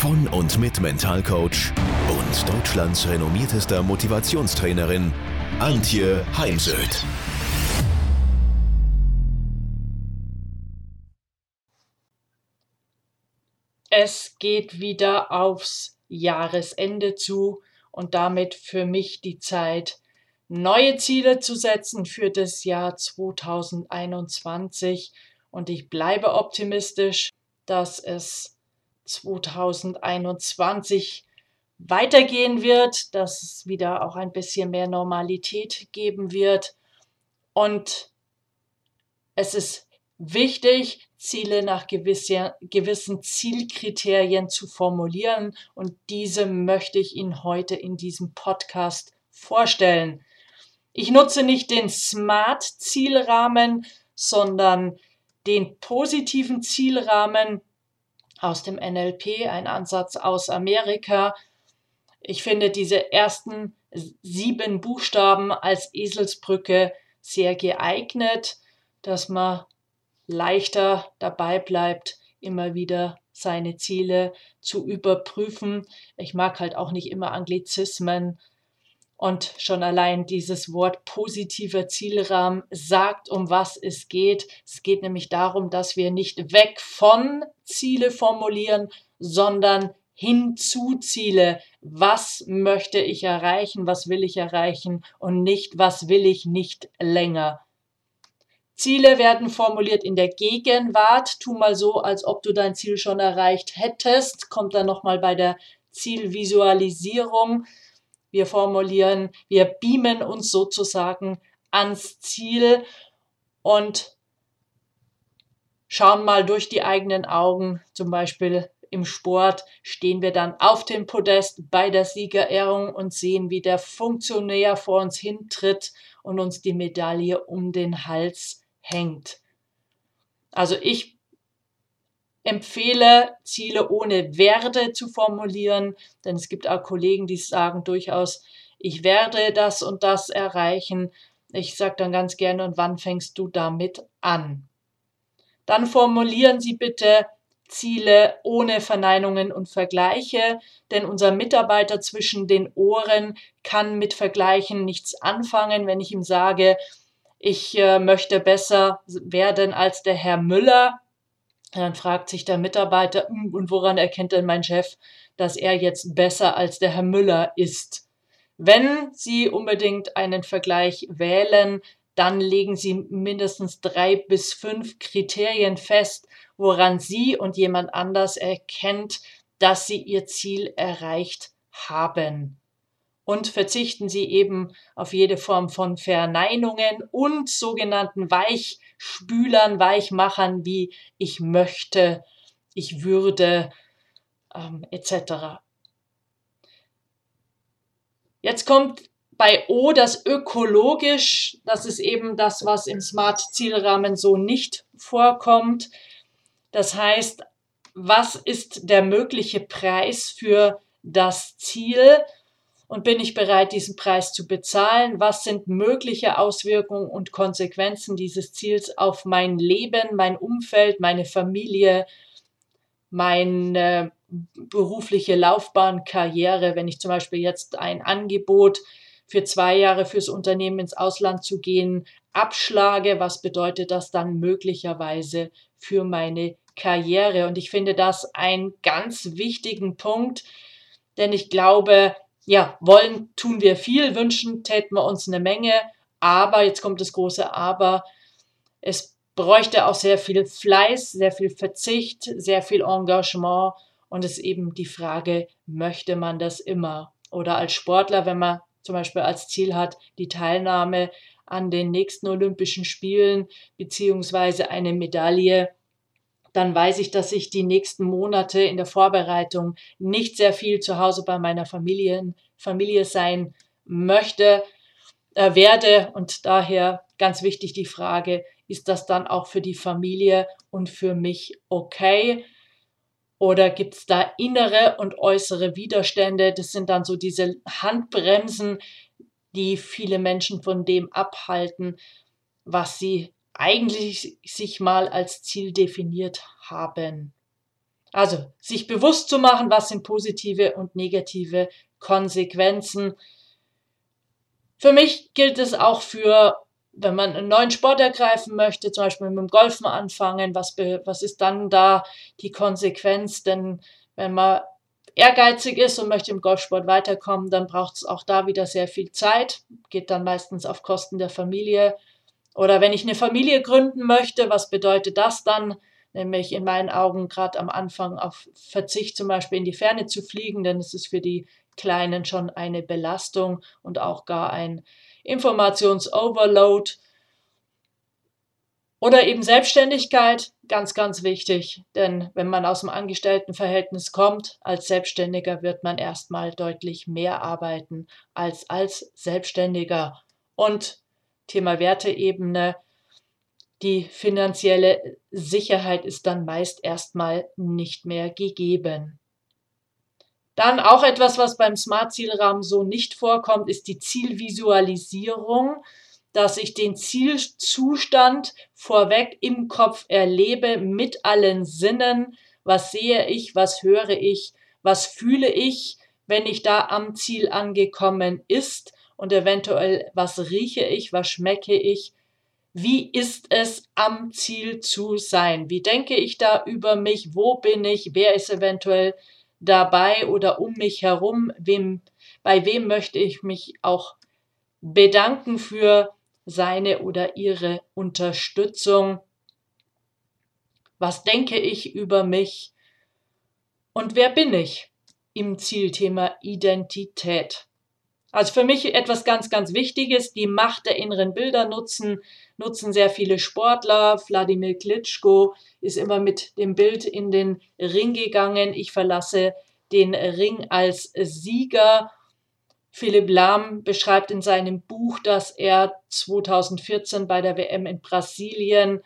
von und mit Mentalcoach und Deutschlands renommiertester Motivationstrainerin Antje Heimsöth. Es geht wieder aufs Jahresende zu und damit für mich die Zeit, neue Ziele zu setzen für das Jahr 2021. Und ich bleibe optimistisch, dass es 2021 weitergehen wird, dass es wieder auch ein bisschen mehr Normalität geben wird. Und es ist wichtig, Ziele nach gewisse, gewissen Zielkriterien zu formulieren. Und diese möchte ich Ihnen heute in diesem Podcast vorstellen. Ich nutze nicht den Smart-Zielrahmen, sondern den positiven Zielrahmen aus dem NLP, ein Ansatz aus Amerika. Ich finde diese ersten sieben Buchstaben als Eselsbrücke sehr geeignet, dass man leichter dabei bleibt, immer wieder seine Ziele zu überprüfen. Ich mag halt auch nicht immer Anglizismen, und schon allein dieses Wort positiver Zielrahmen sagt, um was es geht. Es geht nämlich darum, dass wir nicht weg von Ziele formulieren, sondern hin zu Ziele. Was möchte ich erreichen? Was will ich erreichen? Und nicht, was will ich nicht länger? Ziele werden formuliert in der Gegenwart. Tu mal so, als ob du dein Ziel schon erreicht hättest. Kommt dann nochmal bei der Zielvisualisierung wir formulieren, wir beamen uns sozusagen ans Ziel und schauen mal durch die eigenen Augen, zum Beispiel im Sport stehen wir dann auf dem Podest bei der Siegerehrung und sehen, wie der Funktionär vor uns hintritt und uns die Medaille um den Hals hängt. Also ich empfehle, Ziele ohne werde zu formulieren, denn es gibt auch Kollegen, die sagen durchaus, ich werde das und das erreichen. Ich sage dann ganz gerne, und wann fängst du damit an? Dann formulieren Sie bitte Ziele ohne Verneinungen und Vergleiche, denn unser Mitarbeiter zwischen den Ohren kann mit Vergleichen nichts anfangen, wenn ich ihm sage, ich äh, möchte besser werden als der Herr Müller, dann fragt sich der Mitarbeiter, hm, und woran erkennt denn mein Chef, dass er jetzt besser als der Herr Müller ist? Wenn Sie unbedingt einen Vergleich wählen, dann legen Sie mindestens drei bis fünf Kriterien fest, woran Sie und jemand anders erkennt, dass Sie Ihr Ziel erreicht haben. Und verzichten Sie eben auf jede Form von Verneinungen und sogenannten Weich Spülern, Weichmachern wie ich möchte, ich würde ähm, etc. Jetzt kommt bei O das ökologisch, das ist eben das, was im Smart-Zielrahmen so nicht vorkommt. Das heißt, was ist der mögliche Preis für das Ziel? Und bin ich bereit, diesen Preis zu bezahlen? Was sind mögliche Auswirkungen und Konsequenzen dieses Ziels auf mein Leben, mein Umfeld, meine Familie, meine berufliche Laufbahn, Karriere, wenn ich zum Beispiel jetzt ein Angebot für zwei Jahre fürs Unternehmen ins Ausland zu gehen abschlage, was bedeutet das dann möglicherweise für meine Karriere? Und ich finde das einen ganz wichtigen Punkt, denn ich glaube, ja, wollen tun wir viel, wünschen täten wir uns eine Menge, aber, jetzt kommt das große Aber, es bräuchte auch sehr viel Fleiß, sehr viel Verzicht, sehr viel Engagement und es ist eben die Frage, möchte man das immer? Oder als Sportler, wenn man zum Beispiel als Ziel hat, die Teilnahme an den nächsten Olympischen Spielen beziehungsweise eine Medaille, dann weiß ich, dass ich die nächsten Monate in der Vorbereitung nicht sehr viel zu Hause bei meiner Familie, Familie sein möchte, äh, werde. Und daher ganz wichtig die Frage, ist das dann auch für die Familie und für mich okay? Oder gibt es da innere und äußere Widerstände? Das sind dann so diese Handbremsen, die viele Menschen von dem abhalten, was sie eigentlich sich mal als Ziel definiert haben. Also sich bewusst zu machen, was sind positive und negative Konsequenzen. Für mich gilt es auch für, wenn man einen neuen Sport ergreifen möchte, zum Beispiel mit dem Golfen anfangen, was, was ist dann da die Konsequenz? Denn wenn man ehrgeizig ist und möchte im Golfsport weiterkommen, dann braucht es auch da wieder sehr viel Zeit, geht dann meistens auf Kosten der Familie. Oder wenn ich eine Familie gründen möchte, was bedeutet das dann? nämlich in meinen Augen gerade am Anfang auf Verzicht zum Beispiel in die Ferne zu fliegen, denn es ist für die Kleinen schon eine Belastung und auch gar ein Informationsoverload. Oder eben Selbstständigkeit, ganz, ganz wichtig, denn wenn man aus dem Angestelltenverhältnis kommt, als Selbstständiger wird man erstmal deutlich mehr arbeiten als als Selbstständiger. Und Thema Werteebene, die finanzielle Sicherheit ist dann meist erstmal nicht mehr gegeben. Dann auch etwas, was beim Smart-Zielrahmen so nicht vorkommt, ist die Zielvisualisierung, dass ich den Zielzustand vorweg im Kopf erlebe mit allen Sinnen. Was sehe ich, was höre ich, was fühle ich, wenn ich da am Ziel angekommen ist und eventuell was rieche ich, was schmecke ich, wie ist es am Ziel zu sein? Wie denke ich da über mich? Wo bin ich? Wer ist eventuell dabei oder um mich herum? Wem, bei wem möchte ich mich auch bedanken für seine oder ihre Unterstützung? Was denke ich über mich? Und wer bin ich im Zielthema Identität? Also für mich etwas ganz, ganz Wichtiges, die Macht der inneren Bilder nutzen, nutzen sehr viele Sportler. Wladimir Klitschko ist immer mit dem Bild in den Ring gegangen. Ich verlasse den Ring als Sieger. Philipp Lahm beschreibt in seinem Buch, dass er 2014 bei der WM in Brasilien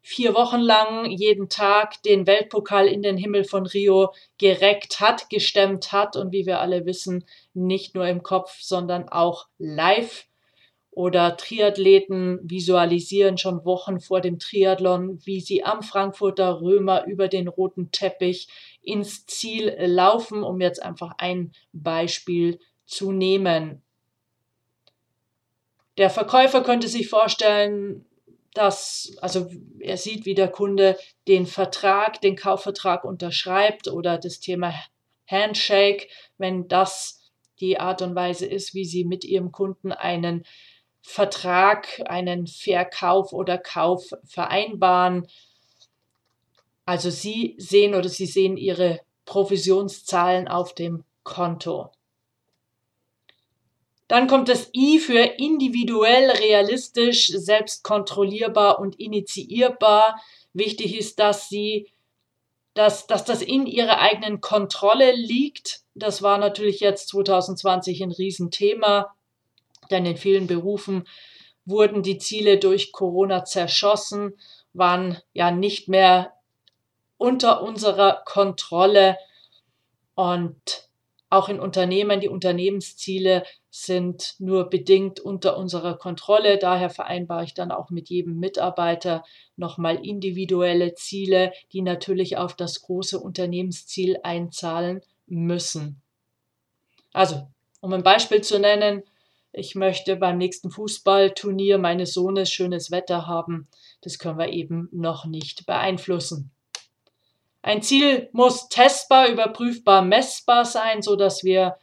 vier Wochen lang jeden Tag den Weltpokal in den Himmel von Rio gereckt hat, gestemmt hat und wie wir alle wissen, nicht nur im Kopf, sondern auch live. Oder Triathleten visualisieren schon Wochen vor dem Triathlon, wie sie am Frankfurter Römer über den roten Teppich ins Ziel laufen, um jetzt einfach ein Beispiel zu nehmen. Der Verkäufer könnte sich vorstellen, dass, also er sieht, wie der Kunde den Vertrag, den Kaufvertrag unterschreibt oder das Thema Handshake, wenn das die Art und Weise ist, wie Sie mit Ihrem Kunden einen Vertrag, einen Verkauf oder Kauf vereinbaren. Also Sie sehen oder Sie sehen Ihre Provisionszahlen auf dem Konto. Dann kommt das I für individuell, realistisch, selbstkontrollierbar und initiierbar. Wichtig ist, dass sie, dass, dass das in ihrer eigenen Kontrolle liegt. Das war natürlich jetzt 2020 ein Riesenthema, denn in vielen Berufen wurden die Ziele durch Corona zerschossen, waren ja nicht mehr unter unserer Kontrolle und auch in Unternehmen, die Unternehmensziele sind nur bedingt unter unserer Kontrolle. Daher vereinbare ich dann auch mit jedem Mitarbeiter nochmal individuelle Ziele, die natürlich auf das große Unternehmensziel einzahlen müssen. Also, um ein Beispiel zu nennen, ich möchte beim nächsten Fußballturnier meines Sohnes schönes Wetter haben. Das können wir eben noch nicht beeinflussen. Ein Ziel muss testbar, überprüfbar, messbar sein, so dass wir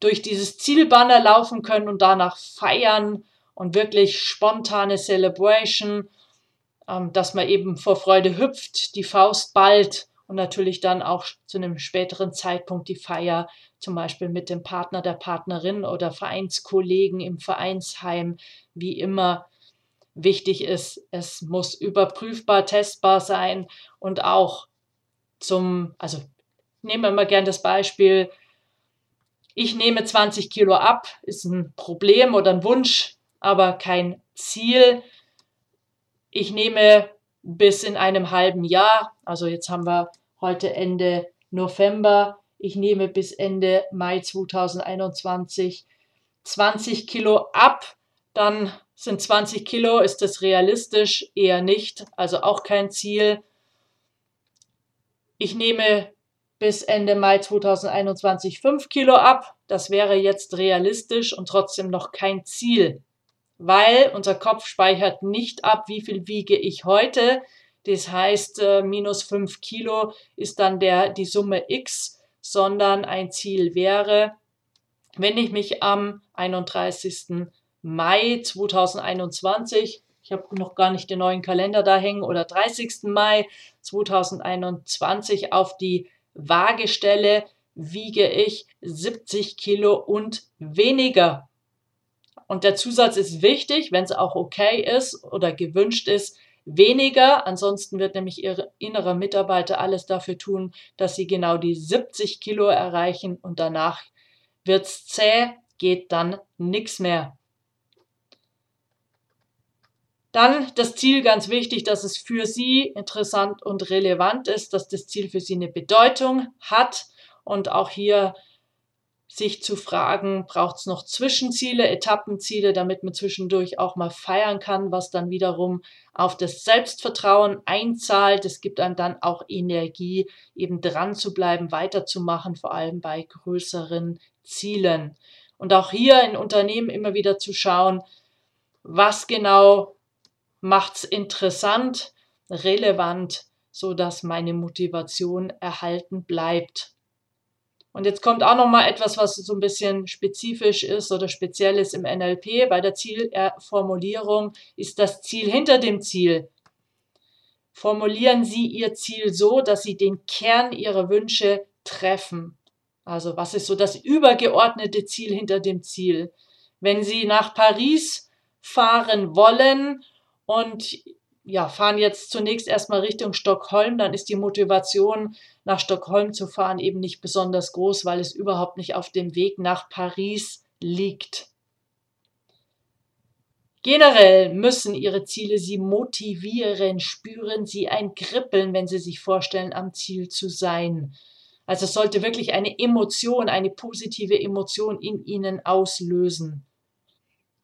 durch dieses Zielbanner laufen können und danach feiern und wirklich spontane Celebration, ähm, dass man eben vor Freude hüpft, die Faust ballt und natürlich dann auch zu einem späteren Zeitpunkt die Feier zum Beispiel mit dem Partner, der Partnerin oder Vereinskollegen im Vereinsheim, wie immer wichtig ist. Es muss überprüfbar, testbar sein und auch zum, also nehmen wir mal gern das Beispiel, Ich nehme 20 Kilo ab, ist ein Problem oder ein Wunsch, aber kein Ziel. Ich nehme bis in einem halben Jahr, also jetzt haben wir heute Ende November, ich nehme bis Ende Mai 2021 20 Kilo ab, dann sind 20 Kilo, ist das realistisch? Eher nicht, also auch kein Ziel. Ich nehme bis Ende Mai 2021 5 Kilo ab. Das wäre jetzt realistisch und trotzdem noch kein Ziel, weil unser Kopf speichert nicht ab, wie viel wiege ich heute. Das heißt, äh, minus 5 Kilo ist dann der, die Summe X, sondern ein Ziel wäre, wenn ich mich am 31. Mai 2021, ich habe noch gar nicht den neuen Kalender da hängen, oder 30. Mai 2021 auf die Waage stelle, wiege ich 70 Kilo und weniger. Und der Zusatz ist wichtig, wenn es auch okay ist oder gewünscht ist, weniger. Ansonsten wird nämlich Ihr innerer Mitarbeiter alles dafür tun, dass Sie genau die 70 Kilo erreichen und danach wird's zäh, geht dann nichts mehr. Dann das Ziel, ganz wichtig, dass es für Sie interessant und relevant ist, dass das Ziel für Sie eine Bedeutung hat und auch hier sich zu fragen, braucht es noch Zwischenziele, Etappenziele, damit man zwischendurch auch mal feiern kann, was dann wiederum auf das Selbstvertrauen einzahlt. Es gibt einem dann auch Energie, eben dran zu bleiben, weiterzumachen, vor allem bei größeren Zielen. Und auch hier in Unternehmen immer wieder zu schauen, was genau macht's interessant, relevant, so dass meine Motivation erhalten bleibt. Und jetzt kommt auch noch mal etwas, was so ein bisschen spezifisch ist oder speziell ist im NLP. Bei der Zielformulierung ist das Ziel hinter dem Ziel. Formulieren Sie Ihr Ziel so, dass Sie den Kern Ihrer Wünsche treffen. Also was ist so das übergeordnete Ziel hinter dem Ziel? Wenn Sie nach Paris fahren wollen und ja, fahren jetzt zunächst erstmal Richtung Stockholm, dann ist die Motivation, nach Stockholm zu fahren, eben nicht besonders groß, weil es überhaupt nicht auf dem Weg nach Paris liegt. Generell müssen ihre Ziele sie motivieren, spüren sie ein Kribbeln, wenn sie sich vorstellen, am Ziel zu sein. Also es sollte wirklich eine Emotion, eine positive Emotion in ihnen auslösen.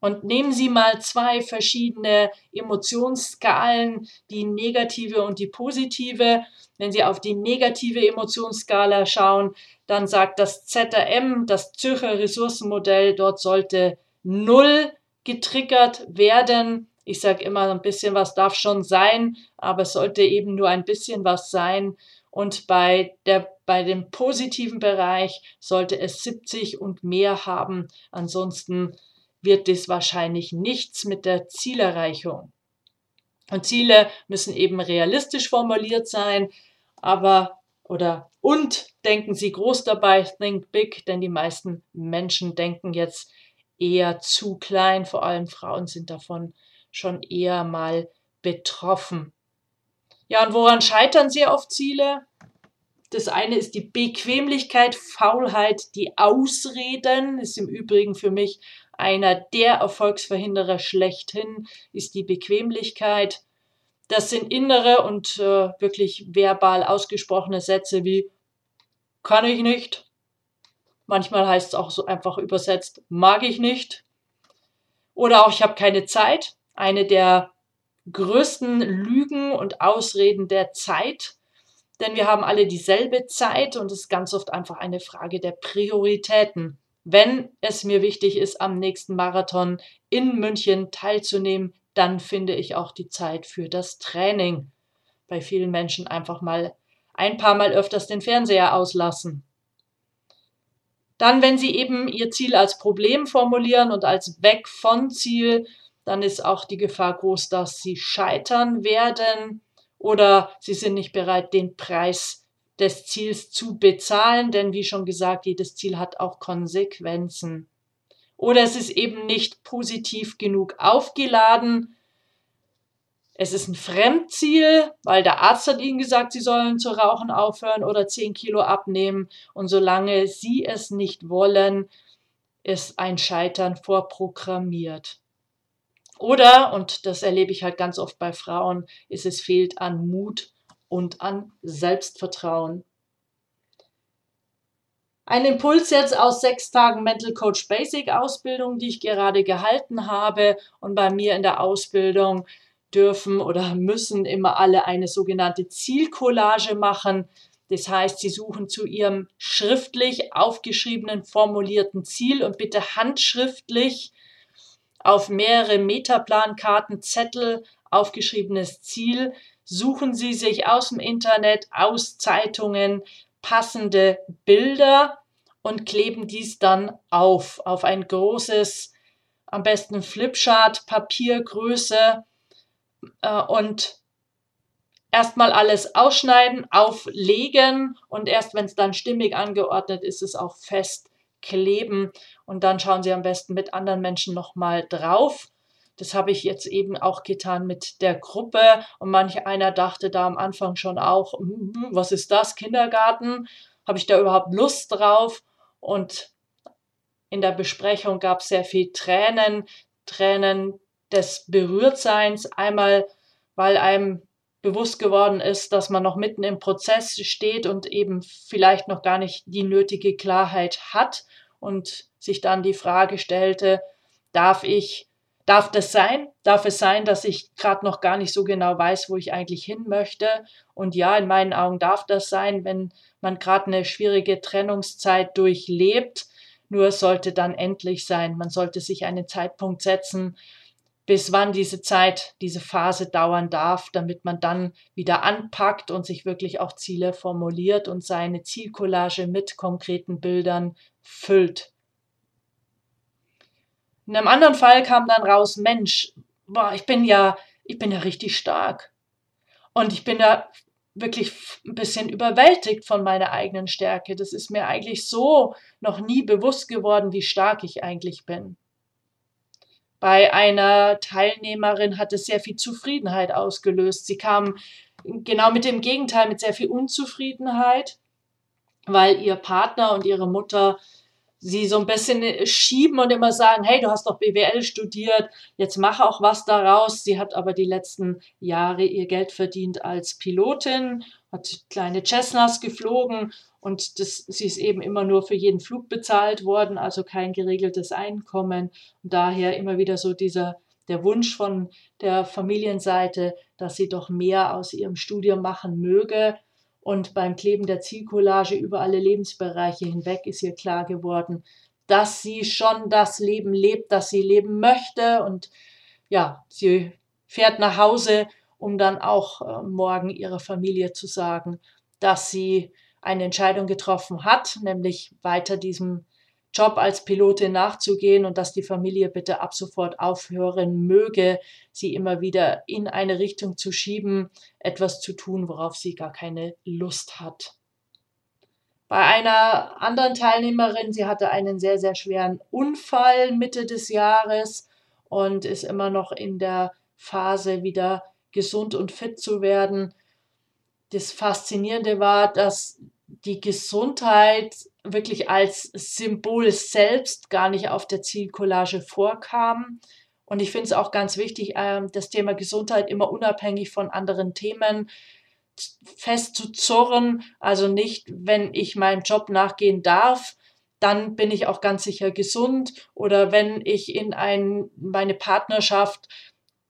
Und nehmen Sie mal zwei verschiedene Emotionsskalen, die negative und die positive. Wenn Sie auf die negative Emotionsskala schauen, dann sagt das ZRM, das Zürcher Ressourcenmodell, dort sollte null getriggert werden. Ich sage immer, ein bisschen was darf schon sein, aber es sollte eben nur ein bisschen was sein. Und bei, der, bei dem positiven Bereich sollte es 70 und mehr haben. Ansonsten wird es wahrscheinlich nichts mit der Zielerreichung. Und Ziele müssen eben realistisch formuliert sein, aber oder und denken Sie groß dabei, think big, denn die meisten Menschen denken jetzt eher zu klein, vor allem Frauen sind davon schon eher mal betroffen. Ja, und woran scheitern Sie auf Ziele? Das eine ist die Bequemlichkeit, Faulheit, die Ausreden, ist im Übrigen für mich einer der Erfolgsverhinderer schlechthin ist die Bequemlichkeit. Das sind innere und äh, wirklich verbal ausgesprochene Sätze wie kann ich nicht. Manchmal heißt es auch so einfach übersetzt mag ich nicht. Oder auch ich habe keine Zeit. Eine der größten Lügen und Ausreden der Zeit. Denn wir haben alle dieselbe Zeit und es ist ganz oft einfach eine Frage der Prioritäten wenn es mir wichtig ist, am nächsten Marathon in München teilzunehmen, dann finde ich auch die Zeit für das Training. Bei vielen Menschen einfach mal ein paar Mal öfters den Fernseher auslassen. Dann, wenn Sie eben Ihr Ziel als Problem formulieren und als Weg von Ziel, dann ist auch die Gefahr groß, dass Sie scheitern werden oder Sie sind nicht bereit, den Preis des Ziels zu bezahlen, denn wie schon gesagt, jedes Ziel hat auch Konsequenzen. Oder es ist eben nicht positiv genug aufgeladen. Es ist ein Fremdziel, weil der Arzt hat ihnen gesagt, sie sollen zu rauchen aufhören oder 10 Kilo abnehmen. Und solange sie es nicht wollen, ist ein Scheitern vorprogrammiert. Oder, und das erlebe ich halt ganz oft bei Frauen, ist es fehlt an Mut und an Selbstvertrauen. Ein Impuls jetzt aus sechs Tagen Mental Coach Basic Ausbildung, die ich gerade gehalten habe. Und bei mir in der Ausbildung dürfen oder müssen immer alle eine sogenannte Zielcollage machen. Das heißt, sie suchen zu ihrem schriftlich aufgeschriebenen formulierten Ziel und bitte handschriftlich auf mehrere Metaplankarten, Zettel aufgeschriebenes Ziel. Suchen Sie sich aus dem Internet, aus Zeitungen, passende Bilder und kleben dies dann auf, auf ein großes, am besten Flipchart, Papiergröße äh, und erstmal alles ausschneiden, auflegen und erst wenn es dann stimmig angeordnet ist, es auch festkleben. Und dann schauen Sie am besten mit anderen Menschen nochmal drauf das habe ich jetzt eben auch getan mit der Gruppe und manch einer dachte da am Anfang schon auch, hm, hm, was ist das, Kindergarten? Habe ich da überhaupt Lust drauf? Und in der Besprechung gab es sehr viel Tränen, Tränen des Berührtseins. Einmal, weil einem bewusst geworden ist, dass man noch mitten im Prozess steht und eben vielleicht noch gar nicht die nötige Klarheit hat und sich dann die Frage stellte, darf ich Darf das sein? Darf es sein, dass ich gerade noch gar nicht so genau weiß, wo ich eigentlich hin möchte? Und ja, in meinen Augen darf das sein, wenn man gerade eine schwierige Trennungszeit durchlebt. Nur sollte dann endlich sein. Man sollte sich einen Zeitpunkt setzen, bis wann diese Zeit, diese Phase dauern darf, damit man dann wieder anpackt und sich wirklich auch Ziele formuliert und seine Zielcollage mit konkreten Bildern füllt. In einem anderen Fall kam dann raus, Mensch, boah, ich bin ja, ich bin ja richtig stark. Und ich bin ja wirklich ein bisschen überwältigt von meiner eigenen Stärke. Das ist mir eigentlich so noch nie bewusst geworden, wie stark ich eigentlich bin. Bei einer Teilnehmerin hat es sehr viel Zufriedenheit ausgelöst. Sie kam genau mit dem Gegenteil, mit sehr viel Unzufriedenheit, weil ihr Partner und ihre Mutter sie so ein bisschen äh, schieben und immer sagen, hey, du hast doch BWL studiert, jetzt mach auch was daraus. Sie hat aber die letzten Jahre ihr Geld verdient als Pilotin, hat kleine Cessnas geflogen und das, sie ist eben immer nur für jeden Flug bezahlt worden, also kein geregeltes Einkommen. Und daher immer wieder so dieser der Wunsch von der Familienseite, dass sie doch mehr aus ihrem Studium machen möge. Und beim Kleben der Zielcollage über alle Lebensbereiche hinweg ist ihr klar geworden, dass sie schon das Leben lebt, das sie leben möchte. Und ja, sie fährt nach Hause, um dann auch äh, morgen ihrer Familie zu sagen, dass sie eine Entscheidung getroffen hat, nämlich weiter diesem Job als Pilotin nachzugehen und dass die Familie bitte ab sofort aufhören möge, sie immer wieder in eine Richtung zu schieben, etwas zu tun, worauf sie gar keine Lust hat. Bei einer anderen Teilnehmerin, sie hatte einen sehr, sehr schweren Unfall Mitte des Jahres und ist immer noch in der Phase, wieder gesund und fit zu werden. Das Faszinierende war, dass die Gesundheit wirklich als Symbol selbst gar nicht auf der Zielcollage vorkam. Und ich finde es auch ganz wichtig, ähm, das Thema Gesundheit immer unabhängig von anderen Themen festzuzurren. Also nicht, wenn ich meinem Job nachgehen darf, dann bin ich auch ganz sicher gesund. Oder wenn ich in ein, meine Partnerschaft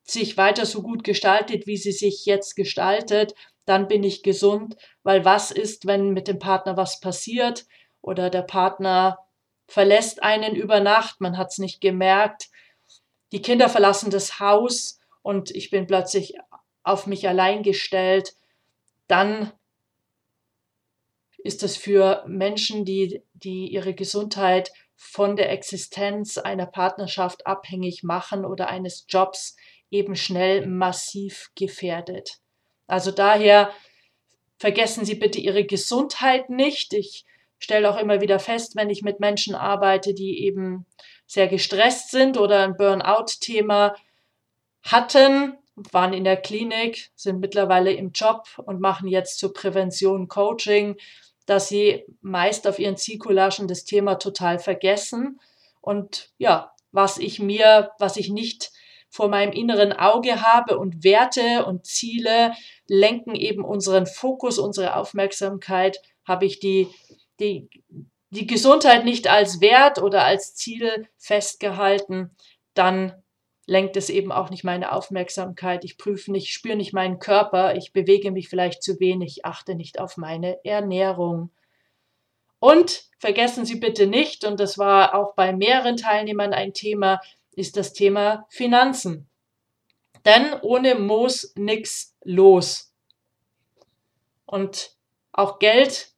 sich weiter so gut gestaltet, wie sie sich jetzt gestaltet, dann bin ich gesund, weil was ist, wenn mit dem Partner was passiert oder der Partner verlässt einen über Nacht, man hat es nicht gemerkt, die Kinder verlassen das Haus und ich bin plötzlich auf mich allein gestellt, dann ist es für Menschen, die, die ihre Gesundheit von der Existenz einer Partnerschaft abhängig machen oder eines Jobs eben schnell massiv gefährdet. Also daher vergessen Sie bitte Ihre Gesundheit nicht. Ich stelle auch immer wieder fest, wenn ich mit Menschen arbeite, die eben sehr gestresst sind oder ein Burnout-Thema hatten, waren in der Klinik, sind mittlerweile im Job und machen jetzt zur Prävention Coaching, dass sie meist auf ihren Zielcollagen das Thema total vergessen. Und ja, was ich mir, was ich nicht vor meinem inneren Auge habe und Werte und Ziele lenken eben unseren Fokus, unsere Aufmerksamkeit, habe ich die, die, die Gesundheit nicht als Wert oder als Ziel festgehalten, dann lenkt es eben auch nicht meine Aufmerksamkeit. Ich prüfe nicht, spüre nicht meinen Körper, ich bewege mich vielleicht zu wenig, achte nicht auf meine Ernährung. Und vergessen Sie bitte nicht, und das war auch bei mehreren Teilnehmern ein Thema, ist das Thema Finanzen. Denn ohne Moos nix los. Und auch Geld,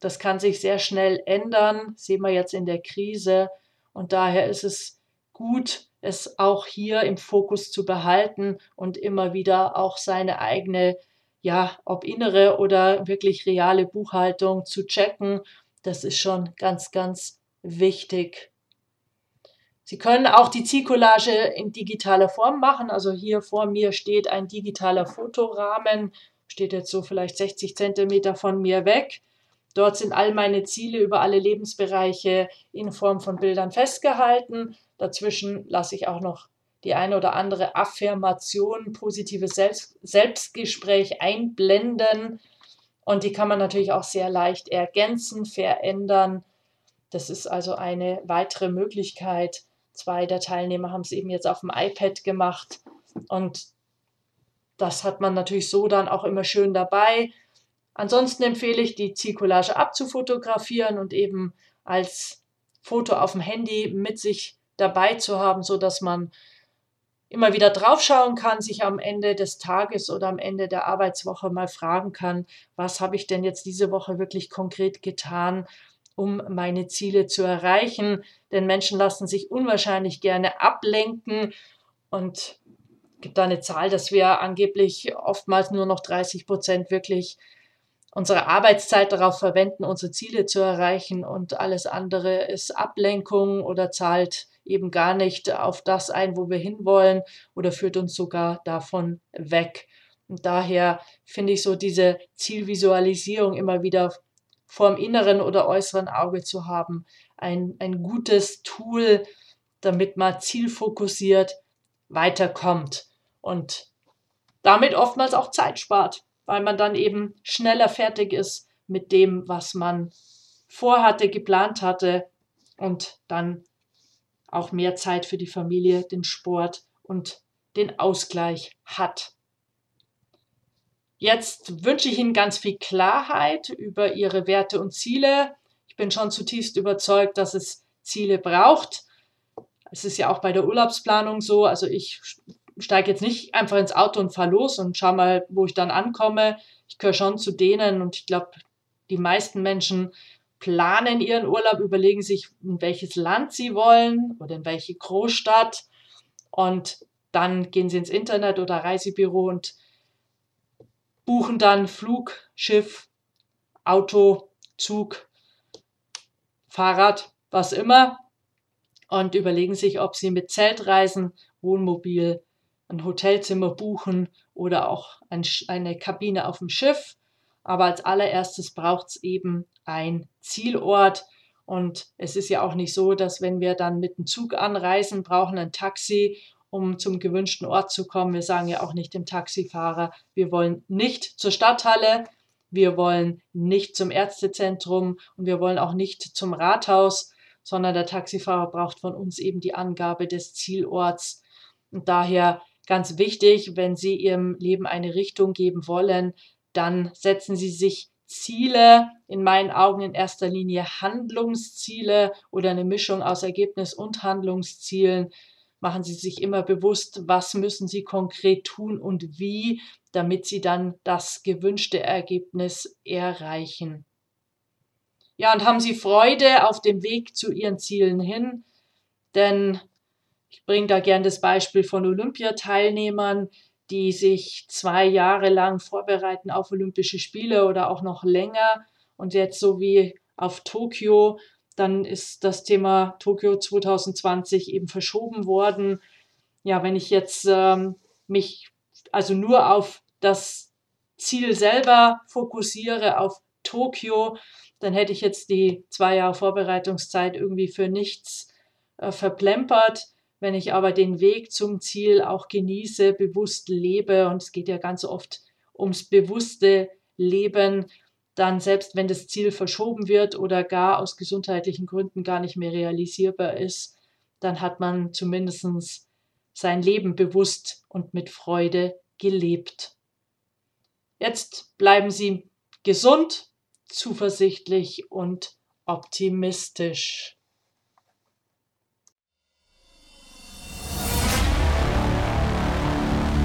das kann sich sehr schnell ändern, sehen wir jetzt in der Krise. Und daher ist es gut, es auch hier im Fokus zu behalten und immer wieder auch seine eigene, ja, ob innere oder wirklich reale Buchhaltung zu checken. Das ist schon ganz, ganz wichtig. Sie können auch die Zielcollage in digitaler Form machen. Also hier vor mir steht ein digitaler Fotorahmen, steht jetzt so vielleicht 60 Zentimeter von mir weg. Dort sind all meine Ziele über alle Lebensbereiche in Form von Bildern festgehalten. Dazwischen lasse ich auch noch die eine oder andere Affirmation, positives Selbst Selbstgespräch einblenden. Und die kann man natürlich auch sehr leicht ergänzen, verändern. Das ist also eine weitere Möglichkeit, Zwei der Teilnehmer haben es eben jetzt auf dem iPad gemacht und das hat man natürlich so dann auch immer schön dabei. Ansonsten empfehle ich, die Zielcollage abzufotografieren und eben als Foto auf dem Handy mit sich dabei zu haben, so dass man immer wieder draufschauen kann, sich am Ende des Tages oder am Ende der Arbeitswoche mal fragen kann, was habe ich denn jetzt diese Woche wirklich konkret getan, um meine Ziele zu erreichen. Denn Menschen lassen sich unwahrscheinlich gerne ablenken und gibt da eine Zahl, dass wir angeblich oftmals nur noch 30 Prozent wirklich unsere Arbeitszeit darauf verwenden, unsere Ziele zu erreichen und alles andere ist Ablenkung oder zahlt eben gar nicht auf das ein, wo wir hinwollen oder führt uns sogar davon weg. Und daher finde ich so diese Zielvisualisierung immer wieder vorm inneren oder äußeren Auge zu haben. Ein, ein gutes Tool, damit man zielfokussiert weiterkommt und damit oftmals auch Zeit spart, weil man dann eben schneller fertig ist mit dem, was man vorhatte, geplant hatte und dann auch mehr Zeit für die Familie, den Sport und den Ausgleich hat. Jetzt wünsche ich Ihnen ganz viel Klarheit über Ihre Werte und Ziele. Ich bin schon zutiefst überzeugt, dass es Ziele braucht. Es ist ja auch bei der Urlaubsplanung so. Also ich steige jetzt nicht einfach ins Auto und fahre los und schaue mal, wo ich dann ankomme. Ich gehöre schon zu denen und ich glaube, die meisten Menschen planen ihren Urlaub, überlegen sich, in welches Land sie wollen oder in welche Großstadt. Und dann gehen sie ins Internet oder Reisebüro und buchen dann Flug, Schiff, Auto, Zug, Fahrrad, was immer und überlegen sich, ob sie mit Zeltreisen, Wohnmobil, ein Hotelzimmer buchen oder auch ein, eine Kabine auf dem Schiff. Aber als allererstes braucht es eben ein Zielort. Und es ist ja auch nicht so, dass wenn wir dann mit dem Zug anreisen, brauchen ein Taxi um zum gewünschten Ort zu kommen. Wir sagen ja auch nicht dem Taxifahrer, wir wollen nicht zur Stadthalle, wir wollen nicht zum Ärztezentrum und wir wollen auch nicht zum Rathaus, sondern der Taxifahrer braucht von uns eben die Angabe des Zielorts. Und daher ganz wichtig, wenn Sie Ihrem Leben eine Richtung geben wollen, dann setzen Sie sich Ziele, in meinen Augen in erster Linie Handlungsziele oder eine Mischung aus Ergebnis und Handlungszielen, machen Sie sich immer bewusst, was müssen Sie konkret tun und wie, damit Sie dann das gewünschte Ergebnis erreichen. Ja, und haben Sie Freude auf dem Weg zu Ihren Zielen hin, denn ich bringe da gern das Beispiel von Olympiateilnehmern, die sich zwei Jahre lang vorbereiten auf Olympische Spiele oder auch noch länger und jetzt so wie auf Tokio dann ist das Thema Tokio 2020 eben verschoben worden. Ja, wenn ich jetzt ähm, mich also nur auf das Ziel selber fokussiere, auf Tokio, dann hätte ich jetzt die zwei Jahre Vorbereitungszeit irgendwie für nichts äh, verplempert. Wenn ich aber den Weg zum Ziel auch genieße, bewusst lebe, und es geht ja ganz oft ums bewusste Leben, dann selbst wenn das Ziel verschoben wird oder gar aus gesundheitlichen Gründen gar nicht mehr realisierbar ist, dann hat man zumindest sein Leben bewusst und mit Freude gelebt. Jetzt bleiben Sie gesund, zuversichtlich und optimistisch.